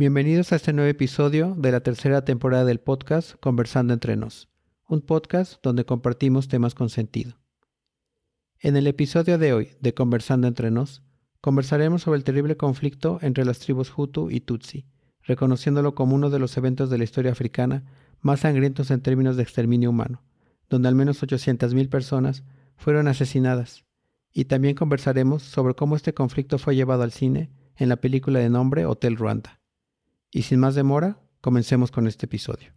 Bienvenidos a este nuevo episodio de la tercera temporada del podcast Conversando entre nos, un podcast donde compartimos temas con sentido. En el episodio de hoy de Conversando entre nos, conversaremos sobre el terrible conflicto entre las tribus Hutu y Tutsi, reconociéndolo como uno de los eventos de la historia africana más sangrientos en términos de exterminio humano, donde al menos 800.000 personas fueron asesinadas, y también conversaremos sobre cómo este conflicto fue llevado al cine en la película de nombre Hotel Ruanda. Y sin más demora, comencemos con este episodio.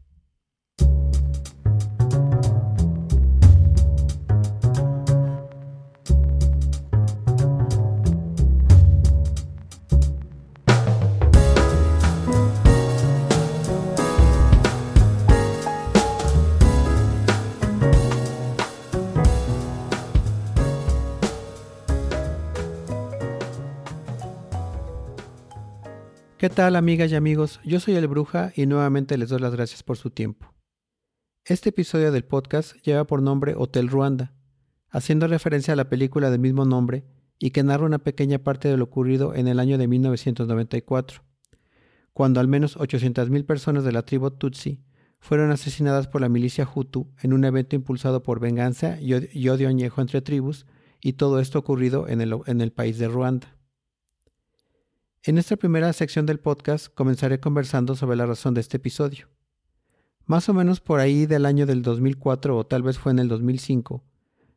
¿Qué tal amigas y amigos? Yo soy el Bruja y nuevamente les doy las gracias por su tiempo. Este episodio del podcast lleva por nombre Hotel Ruanda, haciendo referencia a la película del mismo nombre y que narra una pequeña parte de lo ocurrido en el año de 1994, cuando al menos 800.000 personas de la tribu Tutsi fueron asesinadas por la milicia Hutu en un evento impulsado por venganza y odio añejo entre tribus, y todo esto ocurrido en el, en el país de Ruanda. En esta primera sección del podcast comenzaré conversando sobre la razón de este episodio. Más o menos por ahí del año del 2004 o tal vez fue en el 2005,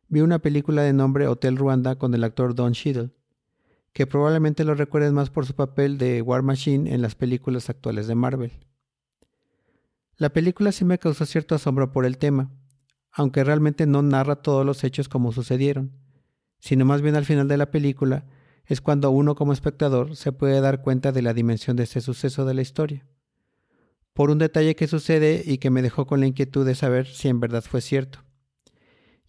vi una película de nombre Hotel Ruanda con el actor Don Cheadle, que probablemente lo recuerden más por su papel de War Machine en las películas actuales de Marvel. La película sí me causó cierto asombro por el tema, aunque realmente no narra todos los hechos como sucedieron, sino más bien al final de la película es cuando uno como espectador se puede dar cuenta de la dimensión de ese suceso de la historia. Por un detalle que sucede y que me dejó con la inquietud de saber si en verdad fue cierto.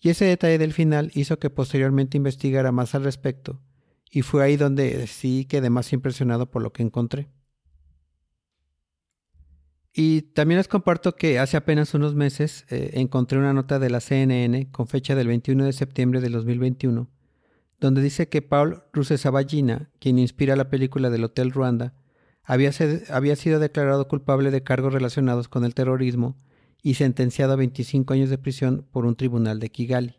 Y ese detalle del final hizo que posteriormente investigara más al respecto, y fue ahí donde sí quedé más impresionado por lo que encontré. Y también les comparto que hace apenas unos meses eh, encontré una nota de la CNN con fecha del 21 de septiembre de 2021 donde dice que Paul Rusesabagina, quien inspira la película del Hotel Ruanda, había, había, sido declarado culpable de cargos relacionados con el terrorismo y sentenciado a 25 años de prisión por un tribunal de Kigali.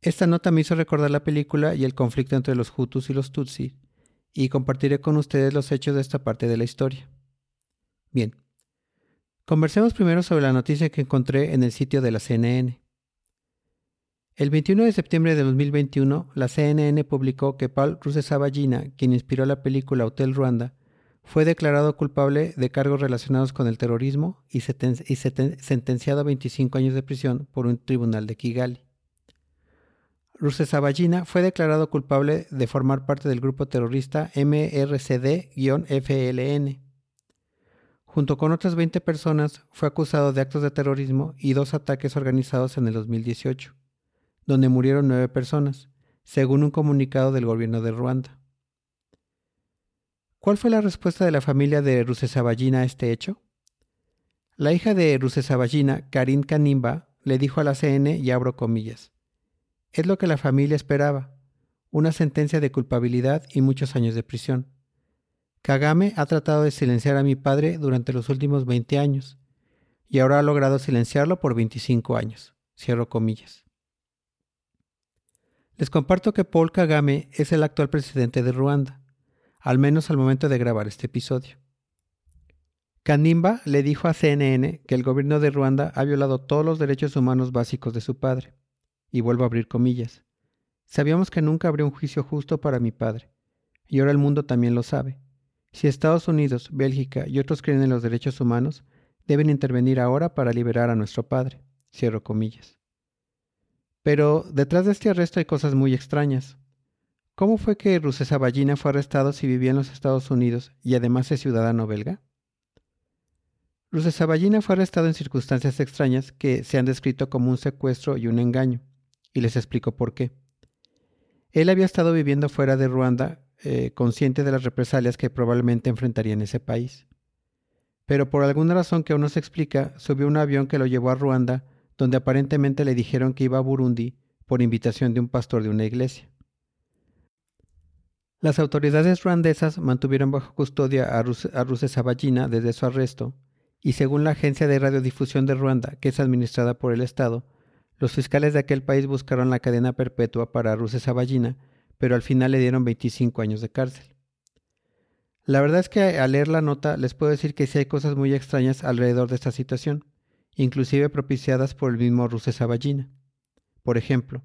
Esta nota me hizo recordar la película y el conflicto entre los Hutus y los Tutsi, y compartiré con ustedes los hechos de esta parte de la historia. Bien, conversemos primero sobre la noticia que encontré en el sitio de la CNN. El 21 de septiembre de 2021, la CNN publicó que Paul Rusesabagina, quien inspiró la película Hotel Ruanda, fue declarado culpable de cargos relacionados con el terrorismo y, sentenciado a 25 años de prisión por un tribunal de Kigali. Rusesabagina fue declarado culpable de formar parte del grupo terrorista MRCD-FLN. Junto con otras 20 personas, fue acusado de actos de terrorismo y dos ataques organizados en el 2018 donde murieron nueve personas, según un comunicado del gobierno de Ruanda. ¿Cuál fue la respuesta de la familia de Rusesabagina a este hecho? La hija de Rusesabagina, Karin Kanimba, le dijo a la CN, y abro comillas, es lo que la familia esperaba, una sentencia de culpabilidad y muchos años de prisión. Kagame ha tratado de silenciar a mi padre durante los últimos 20 años, y ahora ha logrado silenciarlo por 25 años. Cierro comillas. Les comparto que Paul Kagame es el actual presidente de Ruanda, al menos al momento de grabar este episodio. Kanimba le dijo a CNN que el gobierno de Ruanda ha violado todos los derechos humanos básicos de su padre. Y vuelvo a abrir comillas. Sabíamos que nunca habría un juicio justo para mi padre. Y ahora el mundo también lo sabe. Si Estados Unidos, Bélgica y otros creen en los derechos humanos, deben intervenir ahora para liberar a nuestro padre. Cierro comillas. Pero detrás de este arresto hay cosas muy extrañas. ¿Cómo fue que Rusesabagina fue arrestado si vivía en los Estados Unidos y además es ciudadano belga? Rusesabagina fue arrestado en circunstancias extrañas que se han descrito como un secuestro y un engaño, y les explico por qué. Él había estado viviendo fuera de Ruanda, eh, consciente de las represalias que probablemente enfrentaría en ese país. Pero por alguna razón que aún no se explica, subió un avión que lo llevó a Ruanda donde aparentemente le dijeron que iba a Burundi por invitación de un pastor de una iglesia. Las autoridades ruandesas mantuvieron bajo custodia a, Rus a desde su arresto, y según la agencia de radiodifusión de Ruanda, que es administrada por el Estado, los fiscales de aquel país buscaron la cadena perpetua para Rusesabagina, pero al final le dieron 25 años de cárcel. La verdad es que al leer la nota les puedo decir que sí hay cosas muy extrañas alrededor de esta situación, inclusive propiciadas por el mismo Rusesabagina. Por ejemplo,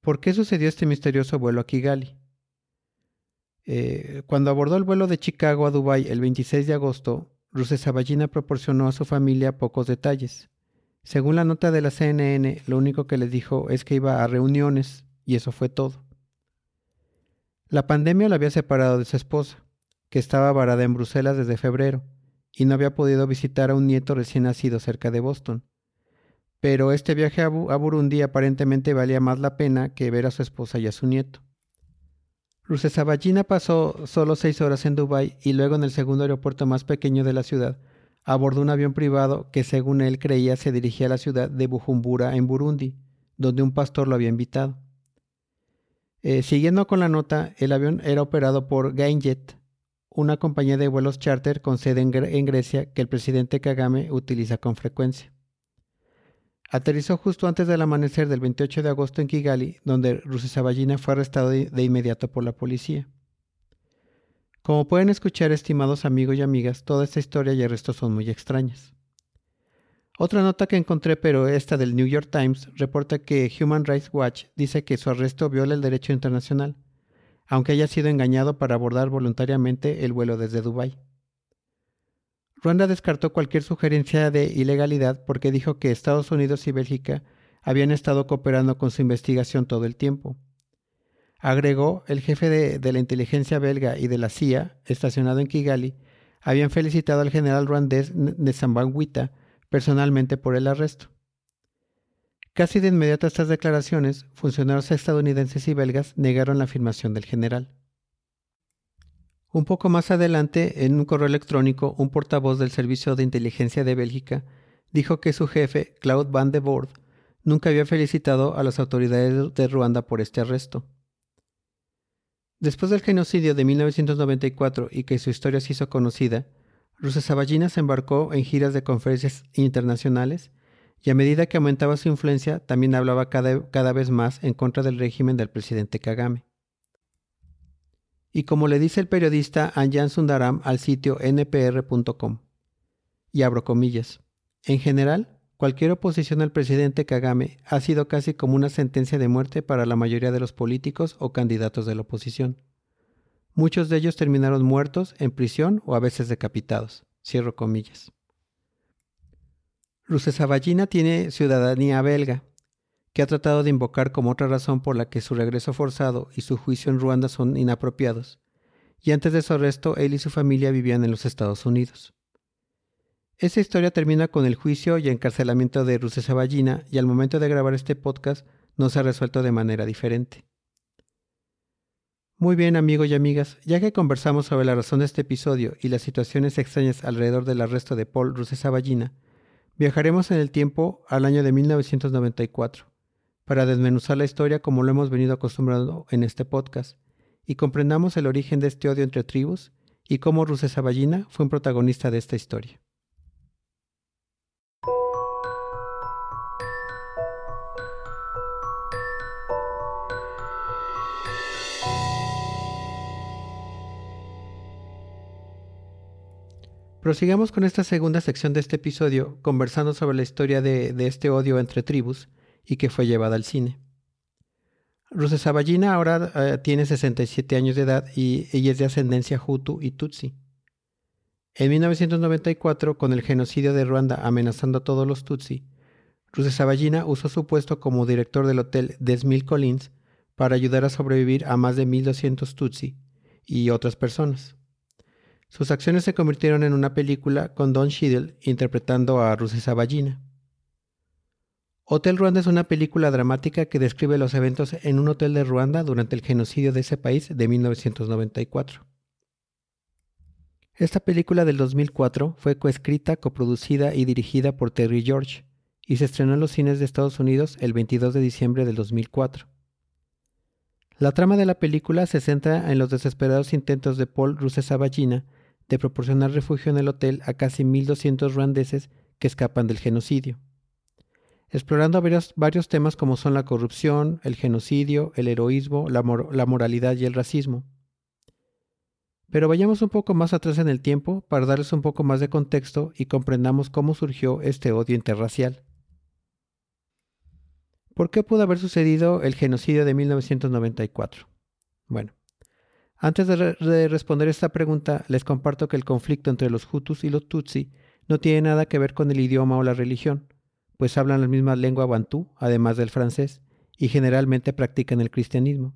¿por qué sucedió este misterioso vuelo a Kigali? Eh, cuando abordó el vuelo de Chicago a Dubái el 26 de agosto, Rusesabagina proporcionó a su familia pocos detalles. Según la nota de la CNN, lo único que les dijo es que iba a reuniones y eso fue todo. La pandemia lo había separado de su esposa, que estaba varada en Bruselas desde febrero, y no había podido visitar a un nieto recién nacido cerca de Boston. Pero este viaje a, Burundi aparentemente valía más la pena que ver a su esposa y a su nieto. Rusesabagina pasó solo seis horas en Dubái y luego en el segundo aeropuerto más pequeño de la ciudad abordó un avión privado que según él creía se dirigía a la ciudad de Bujumbura en Burundi, donde un pastor lo había invitado. Eh, siguiendo con la nota, el avión era operado por Gainjet, una compañía de vuelos charter con sede en, Grecia que el presidente Kagame utiliza con frecuencia. Aterrizó justo antes del amanecer del 28 de agosto en Kigali, donde Rusesabagina fue arrestado de inmediato por la policía. Como pueden escuchar, estimados amigos y amigas, toda esta historia y el resto son muy extrañas. Otra nota que encontré, pero esta del New York Times, reporta que Human Rights Watch dice que su arresto viola el derecho internacional, aunque haya sido engañado para abordar voluntariamente el vuelo desde Dubái. Ruanda descartó cualquier sugerencia de ilegalidad porque dijo que Estados Unidos y Bélgica habían estado cooperando con su investigación todo el tiempo. Agregó, el jefe de, la inteligencia belga y de la CIA, estacionado en Kigali, habían felicitado al general ruandés Nzambangwita personalmente por el arresto. Casi de inmediato a estas declaraciones, funcionarios estadounidenses y belgas negaron la afirmación del general. Un poco más adelante, en un correo electrónico, un portavoz del Servicio de Inteligencia de Bélgica dijo que su jefe, Claude Van de Boord, nunca había felicitado a las autoridades de Ruanda por este arresto. Después del genocidio de 1994 y que su historia se hizo conocida, Rusesabagina se embarcó en giras de conferencias internacionales y a medida que aumentaba su influencia también hablaba cada, cada vez más en contra del régimen del presidente Kagame. Y como le dice el periodista Anjan Sundaram al sitio npr.com, y abro comillas, en general, Cualquier oposición al presidente Kagame ha sido casi como una sentencia de muerte para la mayoría de los políticos o candidatos de la oposición. Muchos de ellos terminaron muertos, en prisión o a veces decapitados. Cierro comillas. Rusesabagina tiene ciudadanía belga, que ha tratado de invocar como otra razón por la que su regreso forzado y su juicio en Ruanda son inapropiados, y antes de su arresto él y su familia vivían en los Estados Unidos. Esta historia termina con el juicio y encarcelamiento de Rusesabagina y al momento de grabar este podcast no se ha resuelto de manera diferente. Muy bien amigos y amigas, ya que conversamos sobre la razón de este episodio y las situaciones extrañas alrededor del arresto de Paul Rusesabagina, viajaremos en el tiempo al año de 1994 para desmenuzar la historia como lo hemos venido acostumbrando en este podcast y comprendamos el origen de este odio entre tribus y cómo Rusesabagina fue un protagonista de esta historia. Prosigamos con esta segunda sección de este episodio, conversando sobre la historia de, este odio entre tribus y que fue llevada al cine. Rusesabagina ahora eh, tiene 67 años de edad y es de ascendencia Hutu y Tutsi. En 1994, con el genocidio de Ruanda amenazando a todos los Tutsi, Rusesabagina usó su puesto como director del hotel Desmil Collins para ayudar a sobrevivir a más de 1.200 Tutsi y otras personas. Sus acciones se convirtieron en una película con Don Cheadle interpretando a Rusesabagina. Hotel Ruanda es una película dramática que describe los eventos en un hotel de Ruanda durante el genocidio de ese país de 1994. Esta película del 2004 fue coescrita, coproducida y dirigida por Terry George y se estrenó en los cines de Estados Unidos el 22 de diciembre del 2004. La trama de la película se centra en los desesperados intentos de Paul Rusesabagina de proporcionar refugio en el hotel a casi 1.200 ruandeses que escapan del genocidio, explorando varios, temas como son la corrupción, el genocidio, el heroísmo, la moralidad y el racismo. Pero vayamos un poco más atrás en el tiempo para darles un poco más de contexto y comprendamos cómo surgió este odio interracial. ¿Por qué pudo haber sucedido el genocidio de 1994? Bueno, antes de, responder esta pregunta, les comparto que el conflicto entre los Hutus y los Tutsi no tiene nada que ver con el idioma o la religión, pues hablan la misma lengua bantú, además del francés, y generalmente practican el cristianismo.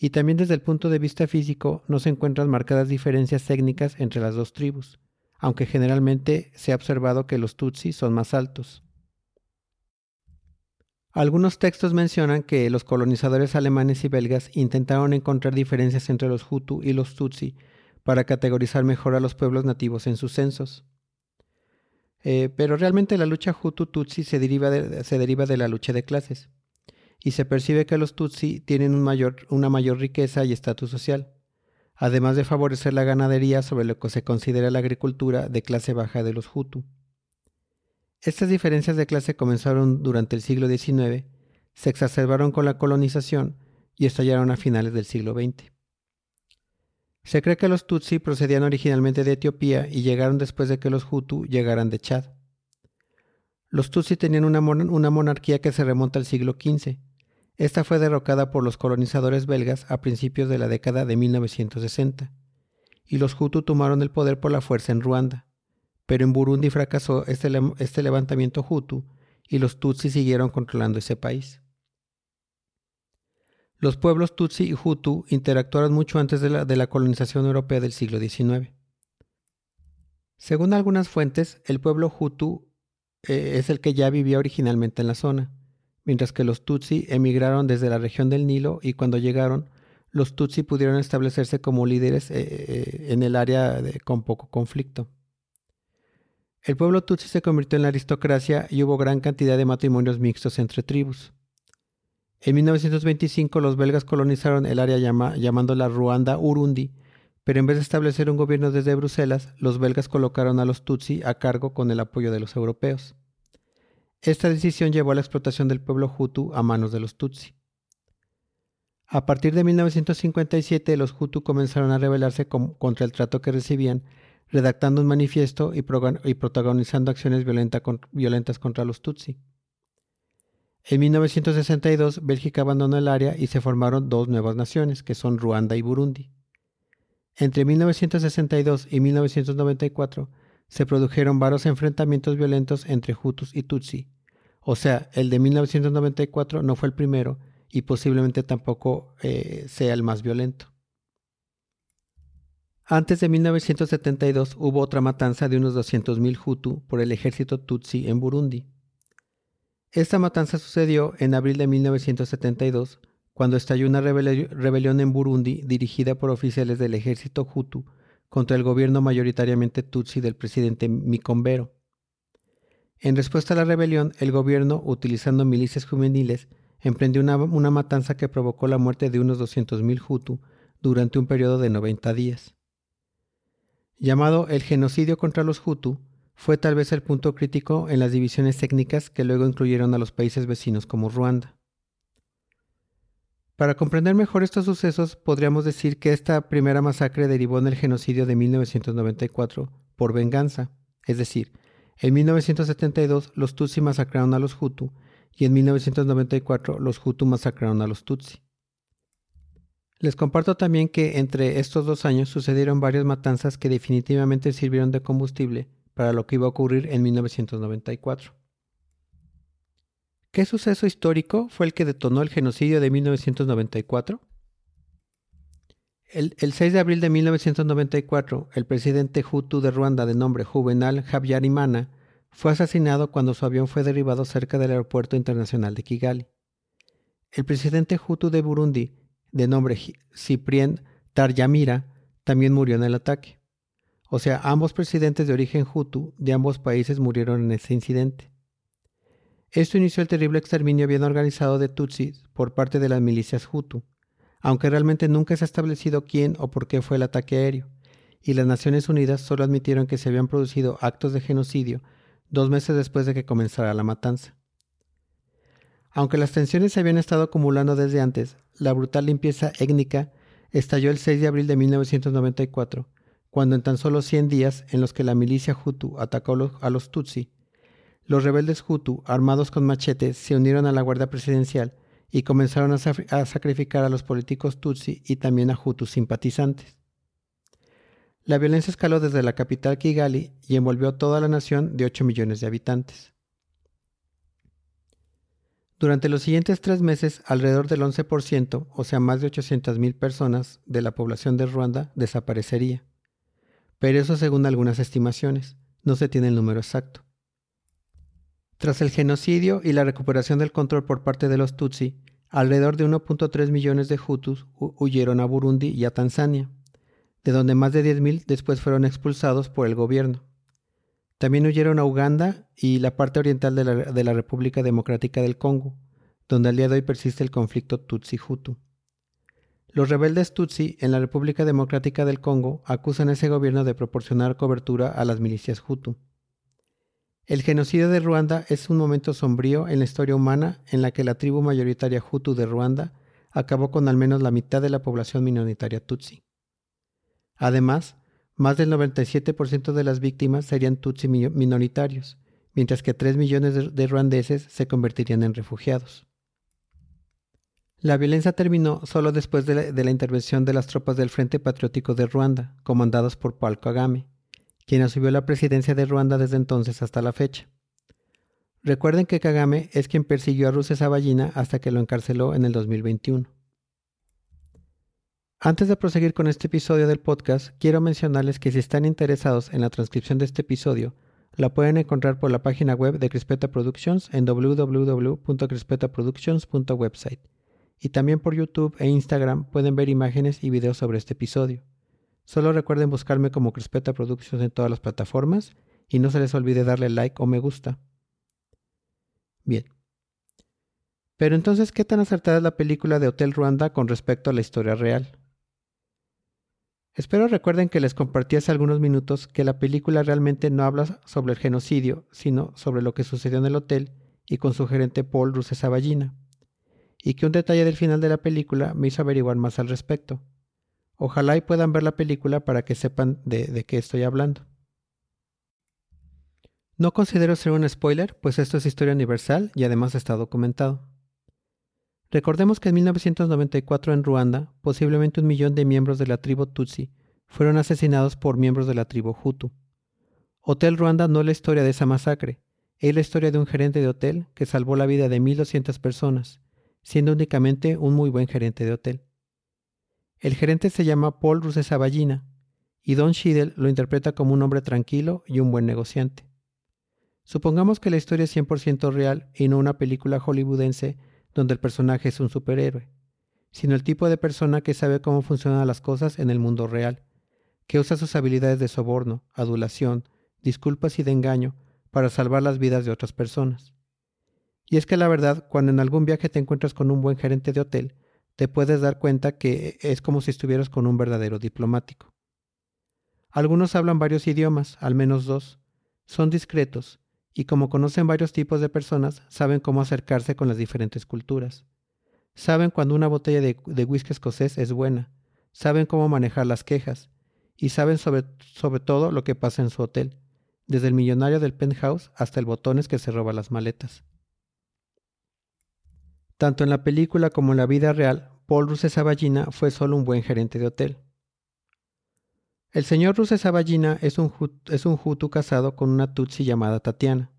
Y también desde el punto de vista físico no se encuentran marcadas diferencias técnicas entre las dos tribus, aunque generalmente se ha observado que los Tutsi son más altos. Algunos textos mencionan que los colonizadores alemanes y belgas intentaron encontrar diferencias entre los Hutu y los Tutsi para categorizar mejor a los pueblos nativos en sus censos. Eh, pero realmente la lucha Hutu-Tutsi se, deriva de, se deriva de la lucha de clases, y se percibe que los Tutsi tienen una mayor riqueza y estatus social, además de favorecer la ganadería sobre lo que se considera la agricultura de clase baja de los Hutu. Estas diferencias de clase comenzaron durante el siglo XIX, se exacerbaron con la colonización y estallaron a finales del siglo XX. Se cree que los Tutsi procedían originalmente de Etiopía y llegaron después de que los Hutu llegaran de Chad. Los Tutsi tenían una, monarquía que se remonta al siglo XV. Esta fue derrocada por los colonizadores belgas a principios de la década de 1960, y los Hutu tomaron el poder por la fuerza en Ruanda pero en Burundi fracasó este, este, levantamiento Hutu y los Tutsi siguieron controlando ese país. Los pueblos Tutsi y Hutu interactuaron mucho antes de la, colonización europea del siglo XIX. Según algunas fuentes, el pueblo Hutu eh, es el que ya vivía originalmente en la zona, mientras que los Tutsi emigraron desde la región del Nilo y cuando llegaron, los Tutsi pudieron establecerse como líderes eh, eh, en el área con poco conflicto. El pueblo tutsi se convirtió en la aristocracia y hubo gran cantidad de matrimonios mixtos entre tribus. En 1925 los belgas colonizaron el área llamándola Ruanda Urundi, pero en vez de establecer un gobierno desde Bruselas, los belgas colocaron a los tutsi a cargo con el apoyo de los europeos. Esta decisión llevó a la explotación del pueblo hutu a manos de los tutsi. A partir de 1957 los hutu comenzaron a rebelarse contra el trato que recibían redactando un manifiesto y, protagonizando acciones violentas contra los Tutsi. En 1962, Bélgica abandonó el área y se formaron dos nuevas naciones, que son Ruanda y Burundi. Entre 1962 y 1994 se produjeron varios enfrentamientos violentos entre Hutus y Tutsi. O sea, el de 1994 no fue el primero y posiblemente tampoco eh, sea el más violento. Antes de 1972 hubo otra matanza de unos 200.000 Hutu por el ejército Tutsi en Burundi. Esta matanza sucedió en abril de 1972, cuando estalló una rebelión en Burundi dirigida por oficiales del ejército Hutu contra el gobierno mayoritariamente Tutsi del presidente Mikombero. En respuesta a la rebelión, el gobierno, utilizando milicias juveniles, emprendió una, una matanza que provocó la muerte de unos 200.000 Hutu durante un periodo de 90 días llamado el genocidio contra los Hutu, fue tal vez el punto crítico en las divisiones técnicas que luego incluyeron a los países vecinos como Ruanda. Para comprender mejor estos sucesos, podríamos decir que esta primera masacre derivó en el genocidio de 1994 por venganza, es decir, en 1972 los Tutsi masacraron a los Hutu y en 1994 los Hutu masacraron a los Tutsi. Les comparto también que entre estos dos años sucedieron varias matanzas que definitivamente sirvieron de combustible para lo que iba a ocurrir en 1994. ¿Qué suceso histórico fue el que detonó el genocidio de 1994? El, 6 de abril de 1994, el presidente Hutu de Ruanda de nombre Juvenal Habyarimana fue asesinado cuando su avión fue derribado cerca del aeropuerto internacional de Kigali. El presidente Hutu de Burundi de nombre Cyprien Taryamira, también murió en el ataque. O sea, ambos presidentes de origen Hutu de ambos países murieron en ese incidente. Esto inició el terrible exterminio bien organizado de Tutsis por parte de las milicias Hutu, aunque realmente nunca se ha establecido quién o por qué fue el ataque aéreo, y las Naciones Unidas solo admitieron que se habían producido actos de genocidio dos meses después de que comenzara la matanza. Aunque las tensiones se habían estado acumulando desde antes, la brutal limpieza étnica estalló el 6 de abril de 1994, cuando en tan solo 100 días en los que la milicia Hutu atacó a los Tutsi, los rebeldes Hutu, armados con machetes, se unieron a la Guardia Presidencial y comenzaron a, sacrificar a los políticos Tutsi y también a Hutu simpatizantes. La violencia escaló desde la capital Kigali y envolvió toda la nación de 8 millones de habitantes. Durante los siguientes tres meses, alrededor del 11%, o sea más de 800.000 personas de la población de Ruanda desaparecería. Pero eso según algunas estimaciones, no se tiene el número exacto. Tras el genocidio y la recuperación del control por parte de los Tutsi, alrededor de 1.3 millones de Hutus huyeron a Burundi y a Tanzania, de donde más de 10.000 después fueron expulsados por el gobierno. También huyeron a Uganda y la parte oriental de la, República Democrática del Congo, donde al día de hoy persiste el conflicto Tutsi-Hutu. Los rebeldes Tutsi en la República Democrática del Congo acusan a ese gobierno de proporcionar cobertura a las milicias Hutu. El genocidio de Ruanda es un momento sombrío en la historia humana en la que la tribu mayoritaria Hutu de Ruanda acabó con al menos la mitad de la población minoritaria Tutsi. Además, más del 97% de las víctimas serían Tutsi minoritarios, mientras que 3 millones de ruandeses se convertirían en refugiados. La violencia terminó solo después de la, de intervención de las tropas del Frente Patriótico de Ruanda, comandados por Paul Kagame, quien asumió la presidencia de Ruanda desde entonces hasta la fecha. Recuerden que Kagame es quien persiguió a Rusesabagina hasta que lo encarceló en el 2021. Antes de proseguir con este episodio del podcast, quiero mencionarles que si están interesados en la transcripción de este episodio, la pueden encontrar por la página web de Crispeta Productions en www.crispetaproductions.website. Y también por YouTube e Instagram pueden ver imágenes y videos sobre este episodio. Solo recuerden buscarme como Crispeta Productions en todas las plataformas y no se les olvide darle like o me gusta. Bien. Pero entonces, ¿qué tan acertada es la película de Hotel Ruanda con respecto a la historia real? Espero recuerden que les compartí hace algunos minutos que la película realmente no habla sobre el genocidio, sino sobre lo que sucedió en el hotel y con su gerente Paul Rusesabagina, y que un detalle del final de la película me hizo averiguar más al respecto. Ojalá y puedan ver la película para que sepan de, qué estoy hablando. No considero ser un spoiler, pues esto es historia universal y además está documentado. Recordemos que en 1994 en Ruanda, posiblemente un millón de miembros de la tribu Tutsi fueron asesinados por miembros de la tribu Hutu. Hotel Ruanda no es la historia de esa masacre, es la historia de un gerente de hotel que salvó la vida de 1.200 personas, siendo únicamente un muy buen gerente de hotel. El gerente se llama Paul Rusesabagina y Don Schiedel lo interpreta como un hombre tranquilo y un buen negociante. Supongamos que la historia es 100% real y no una película hollywoodense donde el personaje es un superhéroe, sino el tipo de persona que sabe cómo funcionan las cosas en el mundo real, que usa sus habilidades de soborno, adulación, disculpas y de engaño para salvar las vidas de otras personas. Y es que la verdad, cuando en algún viaje te encuentras con un buen gerente de hotel, te puedes dar cuenta que es como si estuvieras con un verdadero diplomático. Algunos hablan varios idiomas, al menos dos, son discretos, y como conocen varios tipos de personas, saben cómo acercarse con las diferentes culturas. Saben cuando una botella de, whisky escocés es buena, saben cómo manejar las quejas, y saben sobre, todo lo que pasa en su hotel, desde el millonario del penthouse hasta el botones que se roba las maletas. Tanto en la película como en la vida real, Paul Rusesabagina fue solo un buen gerente de hotel. El señor Rusesabagina es un, es un Hutu casado con una Tutsi llamada Tatiana.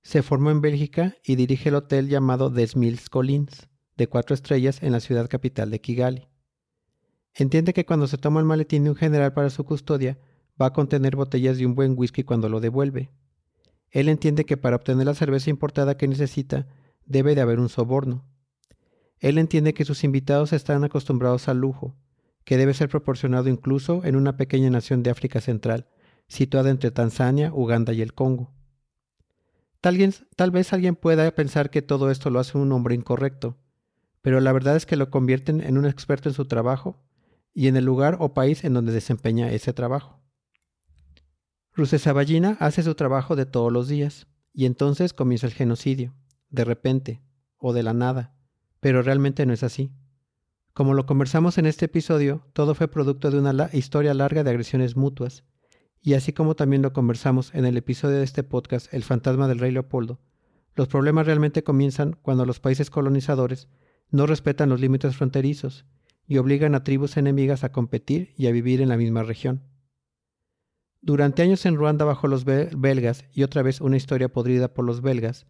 Se formó en Bélgica y dirige el hotel llamado Des Mills Collins, de cuatro estrellas en la ciudad capital de Kigali. Entiende que cuando se toma el maletín de un general para su custodia, va a contener botellas de un buen whisky cuando lo devuelve. Él entiende que para obtener la cerveza importada que necesita, debe de haber un soborno. Él entiende que sus invitados están acostumbrados al lujo, que debe ser proporcionado incluso en una pequeña nación de África Central, situada entre Tanzania, Uganda y el Congo. Tal, vez alguien pueda pensar que todo esto lo hace un hombre incorrecto, pero la verdad es que lo convierten en un experto en su trabajo y en el lugar o país en donde desempeña ese trabajo. Rusesaballina hace su trabajo de todos los días, y entonces comienza el genocidio, de repente, o de la nada, pero realmente no es así. Como lo conversamos en este episodio, todo fue producto de una historia larga de agresiones mutuas, y así como también lo conversamos en el episodio de este podcast El fantasma del rey Leopoldo, los problemas realmente comienzan cuando los países colonizadores no respetan los límites fronterizos y obligan a tribus enemigas a competir y a vivir en la misma región. Durante años en Ruanda bajo los belgas y otra vez una historia podrida por los belgas,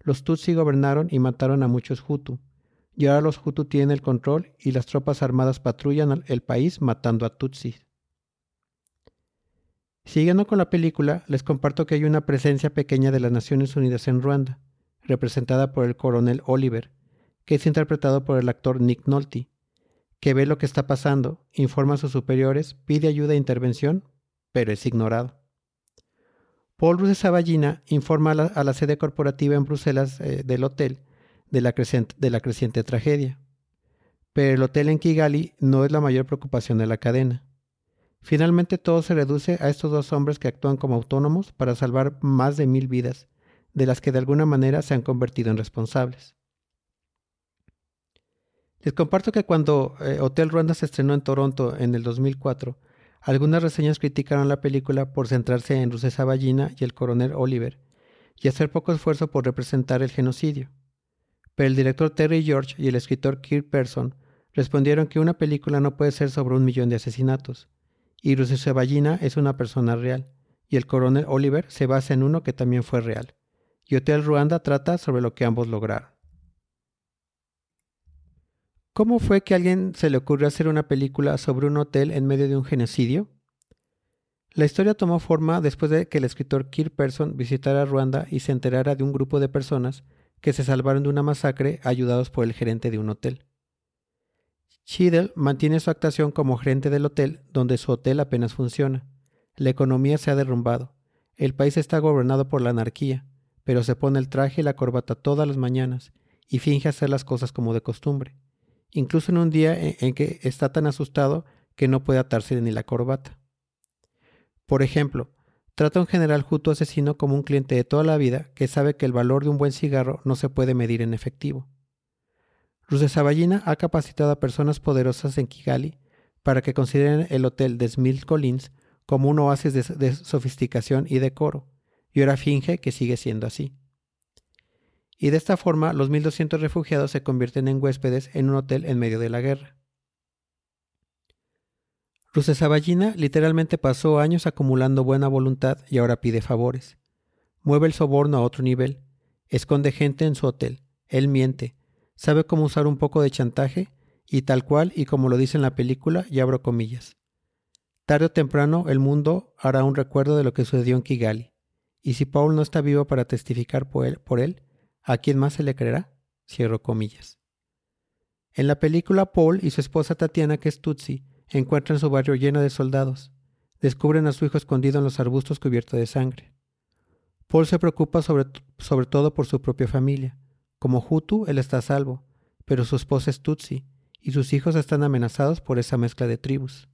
los Tutsi gobernaron y mataron a muchos Hutu, y ahora los Hutu tienen el control y las tropas armadas patrullan el país matando a Tutsis. Siguiendo con la película, les comparto que hay una presencia pequeña de las Naciones Unidas en Ruanda, representada por el coronel Oliver, que es interpretado por el actor Nick Nolte, que ve lo que está pasando, informa a sus superiores, pide ayuda e intervención, pero es ignorado. Paul Rusesabagina informa a la, sede corporativa en Bruselas eh, del hotel de la, creciente, de la creciente tragedia. Pero el hotel en Kigali no es la mayor preocupación de la cadena. Finalmente todo se reduce a estos dos hombres que actúan como autónomos para salvar más de mil vidas, de las que de alguna manera se han convertido en responsables. Les comparto que cuando eh, Hotel Ruanda se estrenó en Toronto en el 2004, algunas reseñas criticaron la película por centrarse en Rusesabagina y el coronel Oliver, y hacer poco esfuerzo por representar el genocidio. Pero el director Terry George y el escritor Kirk Person respondieron que una película no puede ser sobre un millón de asesinatos, y Rusesabagina es una persona real, y el coronel Oliver se basa en uno que también fue real, y Hotel Ruanda trata sobre lo que ambos lograron. ¿Cómo fue que a alguien se le ocurrió hacer una película sobre un hotel en medio de un genocidio? La historia tomó forma después de que el escritor Kirk Person visitara Ruanda y se enterara de un grupo de personas que se salvaron de una masacre ayudados por el gerente de un hotel. Cheadle mantiene su actuación como gerente del hotel, donde su hotel apenas funciona. La economía se ha derrumbado. El país está gobernado por la anarquía, pero se pone el traje y la corbata todas las mañanas y finge hacer las cosas como de costumbre incluso en un día en, que está tan asustado que no puede atarse ni la corbata. Por ejemplo, trata un general justo asesino como un cliente de toda la vida que sabe que el valor de un buen cigarro no se puede medir en efectivo. Rusesaballina ha capacitado a personas poderosas en Kigali para que consideren el hotel de Smith Collins como un oasis de sofisticación y decoro, y ahora finge que sigue siendo así y de esta forma los 1.200 refugiados se convierten en huéspedes en un hotel en medio de la guerra. Rusesaballina literalmente pasó años acumulando buena voluntad y ahora pide favores. Mueve el soborno a otro nivel, esconde gente en su hotel, él miente, sabe cómo usar un poco de chantaje y tal cual y como lo dice en la película, y abro comillas. Tarde o temprano el mundo hará un recuerdo de lo que sucedió en Kigali, y si Paul no está vivo para testificar por él, ¿A quién más se le creerá? Cierro comillas. En la película, Paul y su esposa Tatiana, que encuentran su barrio lleno de soldados. Descubren a su hijo escondido en los arbustos cubierto de sangre. Paul se preocupa sobre, sobre todo por su propia familia. Como Hutu, él está a salvo, pero su esposa es Tutsi, y sus hijos están amenazados por esa mezcla de tribus.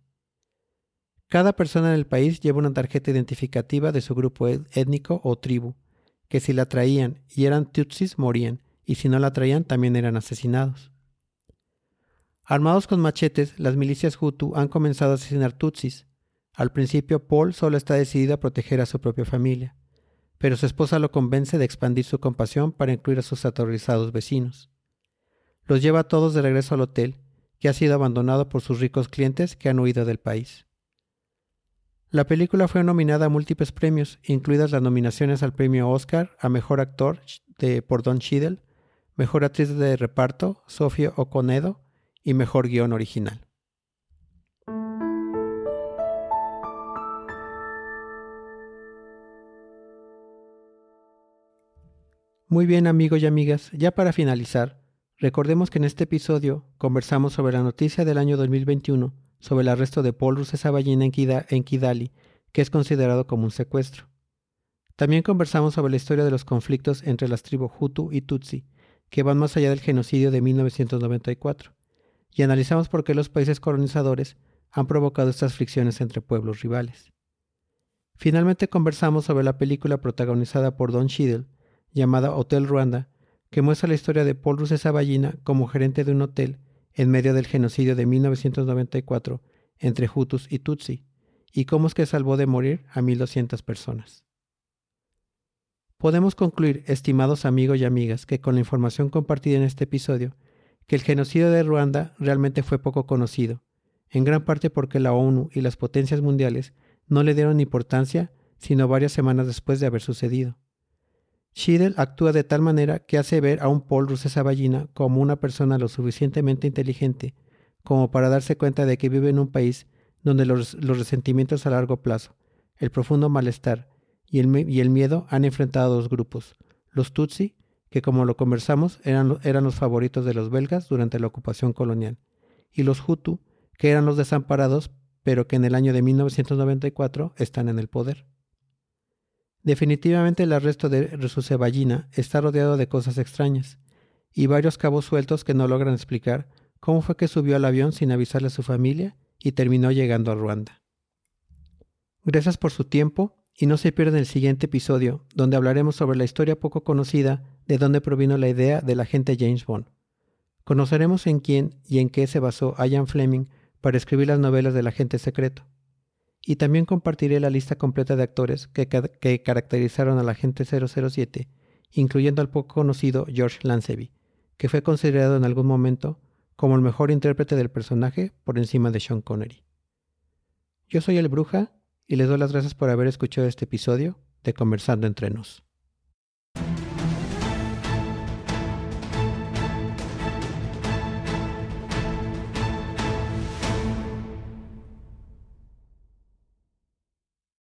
Cada persona en el país lleva una tarjeta identificativa de su grupo étnico o tribu, que si la traían y eran tutsis morían, y si no la traían también eran asesinados. Armados con machetes, las milicias Hutu han comenzado a asesinar tutsis. Al principio, Paul solo está decidido a proteger a su propia familia, pero su esposa lo convence de expandir su compasión para incluir a sus aterrorizados vecinos. Los lleva a todos de regreso al hotel, que ha sido abandonado por sus ricos clientes que han huido del país. La película fue nominada a múltiples premios, incluidas las nominaciones al premio Oscar a Mejor Actor de, por Don Cheadle, Mejor Actriz de Reparto, Sofía Oconedo, y Mejor Guión Original. Muy bien amigos y amigas, ya para finalizar, recordemos que en este episodio conversamos sobre la noticia del año 2021 sobre el arresto de Paul Rusesabagina en, en Kidali, que es considerado como un secuestro. También conversamos sobre la historia de los conflictos entre las tribus Hutu y Tutsi, que van más allá del genocidio de 1994, y analizamos por qué los países colonizadores han provocado estas fricciones entre pueblos rivales. Finalmente conversamos sobre la película protagonizada por Don Cheadle, llamada Hotel Ruanda, que muestra la historia de Paul Rusesabagina como gerente de un hotel en medio del genocidio de 1994 entre Hutus y Tutsi, y cómo es que salvó de morir a 1.200 personas. Podemos concluir, estimados amigos y amigas, que con la información compartida en este episodio, que el genocidio de Ruanda realmente fue poco conocido, en gran parte porque la ONU y las potencias mundiales no le dieron importancia sino varias semanas después de haber sucedido. Schiedel actúa de tal manera que hace ver a un Paul Rusesabagina como una persona lo suficientemente inteligente como para darse cuenta de que vive en un país donde los, resentimientos a largo plazo, el profundo malestar y el, miedo han enfrentado a dos grupos, los Tutsi, que como lo conversamos eran, eran los favoritos de los belgas durante la ocupación colonial, y los Hutu, que eran los desamparados, pero que en el año de 1994 están en el poder. Definitivamente el arresto de Rusesabagina está rodeado de cosas extrañas y varios cabos sueltos que no logran explicar cómo fue que subió al avión sin avisarle a su familia y terminó llegando a Ruanda. Gracias por su tiempo y no se pierdan el siguiente episodio, donde hablaremos sobre la historia poco conocida de dónde provino la idea del agente James Bond. Conoceremos en quién y en qué se basó Ian Fleming para escribir las novelas del agente secreto. Y también compartiré la lista completa de actores que, que caracterizaron al agente 007, incluyendo al poco conocido George Lanceby, que fue considerado en algún momento como el mejor intérprete del personaje por encima de Sean Connery. Yo soy el Bruja y les doy las gracias por haber escuchado este episodio de Conversando entre nos.